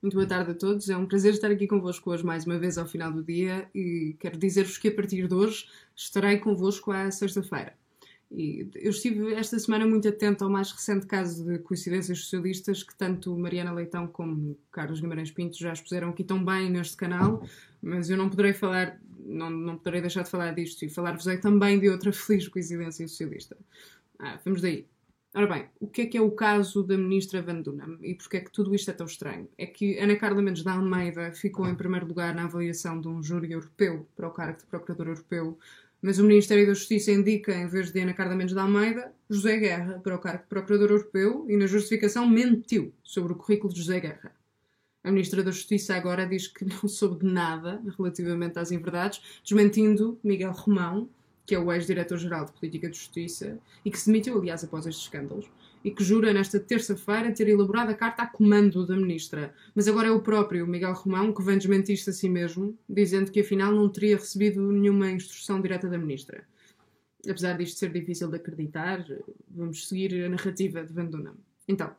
Muito boa tarde a todos. É um prazer estar aqui convosco hoje mais uma vez ao final do dia e quero dizer-vos que a partir de hoje estarei convosco à sexta-feira. E eu estive esta semana muito atento ao mais recente caso de coincidências socialistas que tanto Mariana Leitão como Carlos Guimarães Pinto já expuseram aqui tão bem neste canal, mas eu não poderei falar, não, não poderei deixar de falar disto e falar-vos também de outra feliz coincidência socialista. Ah, vamos daí. Ora bem, o que é que é o caso da ministra Van Dunham e porquê é que tudo isto é tão estranho? É que Ana Carla Mendes da Almeida ficou em primeiro lugar na avaliação de um júri europeu para o cargo de Procurador Europeu mas o Ministério da Justiça indica, em vez de Ana Carla Mendes de Almeida, José Guerra para o cargo de Procurador Europeu e na justificação mentiu sobre o currículo de José Guerra. A Ministra da Justiça agora diz que não soube de nada relativamente às inverdades, desmentindo Miguel Romão, que é o ex-diretor-geral de Política de Justiça e que se demitiu, aliás, após estes escândalos, e que jura nesta terça-feira ter elaborado a carta a comando da ministra. Mas agora é o próprio Miguel Romão que vem desmentir-se a si mesmo, dizendo que afinal não teria recebido nenhuma instrução direta da ministra. Apesar disto ser difícil de acreditar, vamos seguir a narrativa de Van Dunham. Então,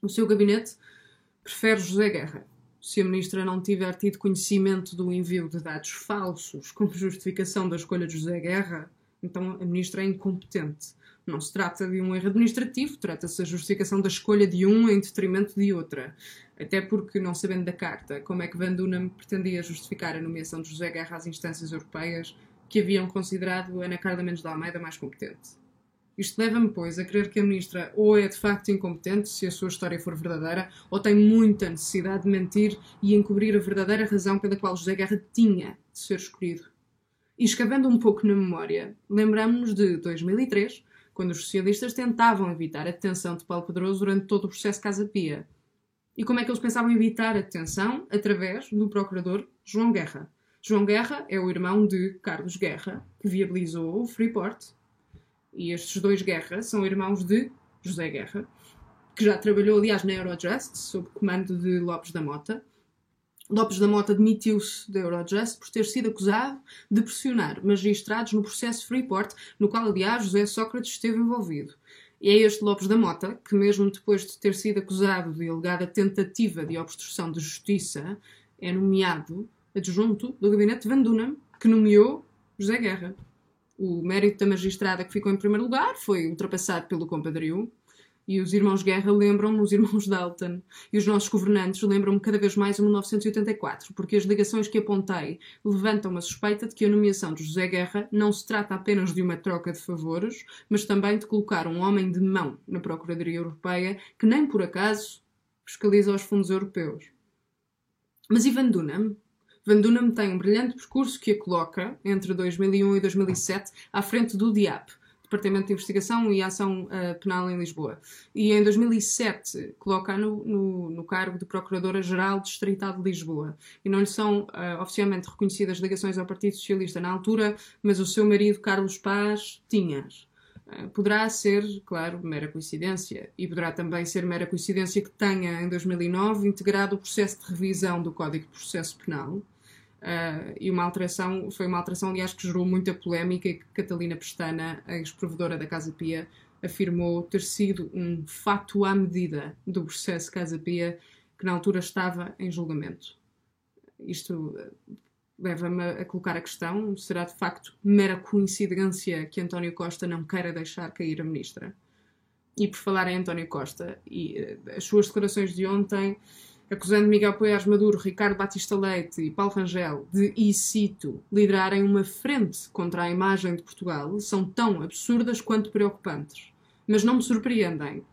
o seu gabinete prefere José Guerra. Se a ministra não tiver tido conhecimento do envio de dados falsos como justificação da escolha de José Guerra, então a ministra é incompetente. Não se trata de um erro administrativo, trata-se da justificação da escolha de um em detrimento de outra. Até porque, não sabendo da carta, como é que Van Dunham pretendia justificar a nomeação de José Guerra às instâncias europeias que haviam considerado Ana Carla Mendes de Almeida mais competente? Isto leva-me, pois, a crer que a ministra ou é de facto incompetente, se a sua história for verdadeira, ou tem muita necessidade de mentir e encobrir a verdadeira razão pela qual José Guerra tinha de ser escolhido. E escavando um pouco na memória, lembramos-nos de 2003, quando os socialistas tentavam evitar a detenção de Paulo Pedroso durante todo o processo Casa Pia. E como é que eles pensavam evitar a detenção? Através do procurador João Guerra. João Guerra é o irmão de Carlos Guerra, que viabilizou o Freeport. E estes dois Guerra são irmãos de José Guerra, que já trabalhou, aliás, na Eurojust, sob comando de Lopes da Mota, Lopes da Mota demitiu-se da Eurojust por ter sido acusado de pressionar magistrados no processo Freeport, no qual, aliás, José Sócrates esteve envolvido. E é este Lopes da Mota que, mesmo depois de ter sido acusado de alegada tentativa de obstrução de justiça, é nomeado adjunto do gabinete Van Dunham, que nomeou José Guerra. O mérito da magistrada que ficou em primeiro lugar foi ultrapassado pelo compadrio, e os irmãos Guerra lembram-me os irmãos Dalton. E os nossos governantes lembram-me cada vez mais o 1984, porque as ligações que apontei levantam a suspeita de que a nomeação de José Guerra não se trata apenas de uma troca de favores, mas também de colocar um homem de mão na Procuradoria Europeia que nem por acaso fiscaliza os fundos europeus. Mas e Van Dunham? Van Dunham tem um brilhante percurso que a coloca, entre 2001 e 2007, à frente do DIAP, Departamento de Investigação e Ação uh, Penal em Lisboa. E em 2007 coloca no, no, no cargo de Procuradora-Geral Distrital de Lisboa. E não lhe são uh, oficialmente reconhecidas ligações ao Partido Socialista na altura, mas o seu marido, Carlos Paz, tinha. Uh, poderá ser, claro, mera coincidência, e poderá também ser mera coincidência que tenha, em 2009, integrado o processo de revisão do Código de Processo Penal, Uh, e uma alteração, foi uma alteração, aliás, que gerou muita polémica e que Catalina Pestana, a ex-provedora da Casa Pia, afirmou ter sido um fato à medida do processo Casa Pia que na altura estava em julgamento. Isto ah, leva-me a colocar a questão: será de facto mera coincidência que António Costa não queira deixar cair a ministra? E por falar em António Costa e uh, as suas declarações de ontem acusando Miguel Poiares Maduro, Ricardo Batista Leite e Paulo Rangel de, e cito, liderarem uma frente contra a imagem de Portugal, são tão absurdas quanto preocupantes. Mas não me surpreendem.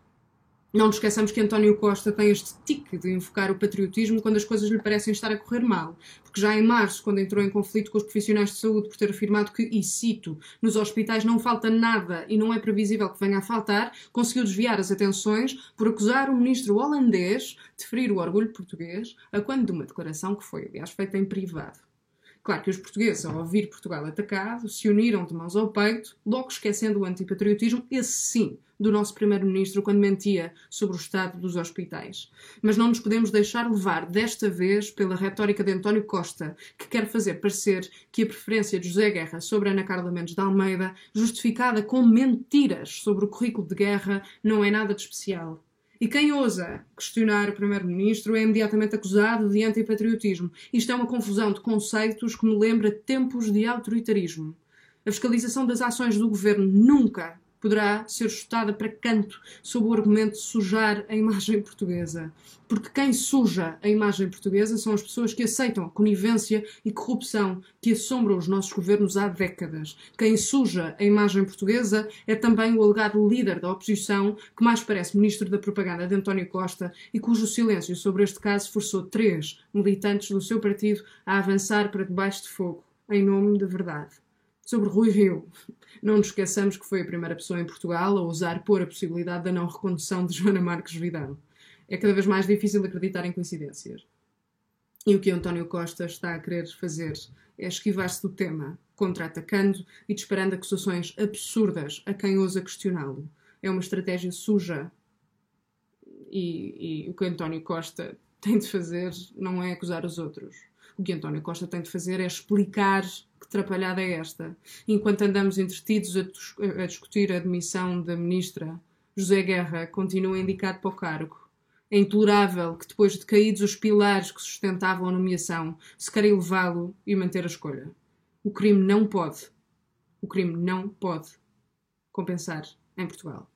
Não nos esqueçamos que António Costa tem este tique de invocar o patriotismo quando as coisas lhe parecem estar a correr mal. Porque já em março, quando entrou em conflito com os profissionais de saúde por ter afirmado que, e cito, nos hospitais não falta nada e não é previsível que venha a faltar, conseguiu desviar as atenções por acusar o ministro holandês de ferir o orgulho português a quando de uma declaração que foi, aliás, feita em privado. Claro que os portugueses, ao ouvir Portugal atacado, se uniram de mãos ao peito, logo esquecendo o antipatriotismo, esse sim, do nosso primeiro-ministro quando mentia sobre o estado dos hospitais. Mas não nos podemos deixar levar, desta vez, pela retórica de António Costa, que quer fazer parecer que a preferência de José Guerra sobre Ana Carla Mendes de Almeida, justificada com mentiras sobre o currículo de guerra, não é nada de especial. E quem ousa questionar o Primeiro-Ministro é imediatamente acusado de antipatriotismo. Isto é uma confusão de conceitos que me lembra tempos de autoritarismo. A fiscalização das ações do governo nunca poderá ser chutada para canto sob o argumento de sujar a imagem portuguesa. Porque quem suja a imagem portuguesa são as pessoas que aceitam a conivência e corrupção que assombram os nossos governos há décadas. Quem suja a imagem portuguesa é também o alegado líder da oposição, que mais parece ministro da propaganda de António Costa e cujo silêncio sobre este caso forçou três militantes do seu partido a avançar para debaixo de fogo, em nome da verdade. Sobre Rui Rio, não nos esqueçamos que foi a primeira pessoa em Portugal a ousar pôr a possibilidade da não recondução de Joana Marques Vidal. É cada vez mais difícil acreditar em coincidências. E o que António Costa está a querer fazer é esquivar-se do tema, contra-atacando e disparando acusações absurdas a quem ousa questioná-lo. É uma estratégia suja. E, e o que António Costa tem de fazer não é acusar os outros. O que António Costa tem de fazer é explicar que trapalhada é esta? Enquanto andamos entretidos a, a discutir a demissão da ministra, José Guerra continua indicado para o cargo. É intolerável que, depois de caídos os pilares que sustentavam a nomeação, se queira elevá-lo e manter a escolha. O crime não pode, o crime não pode compensar em Portugal.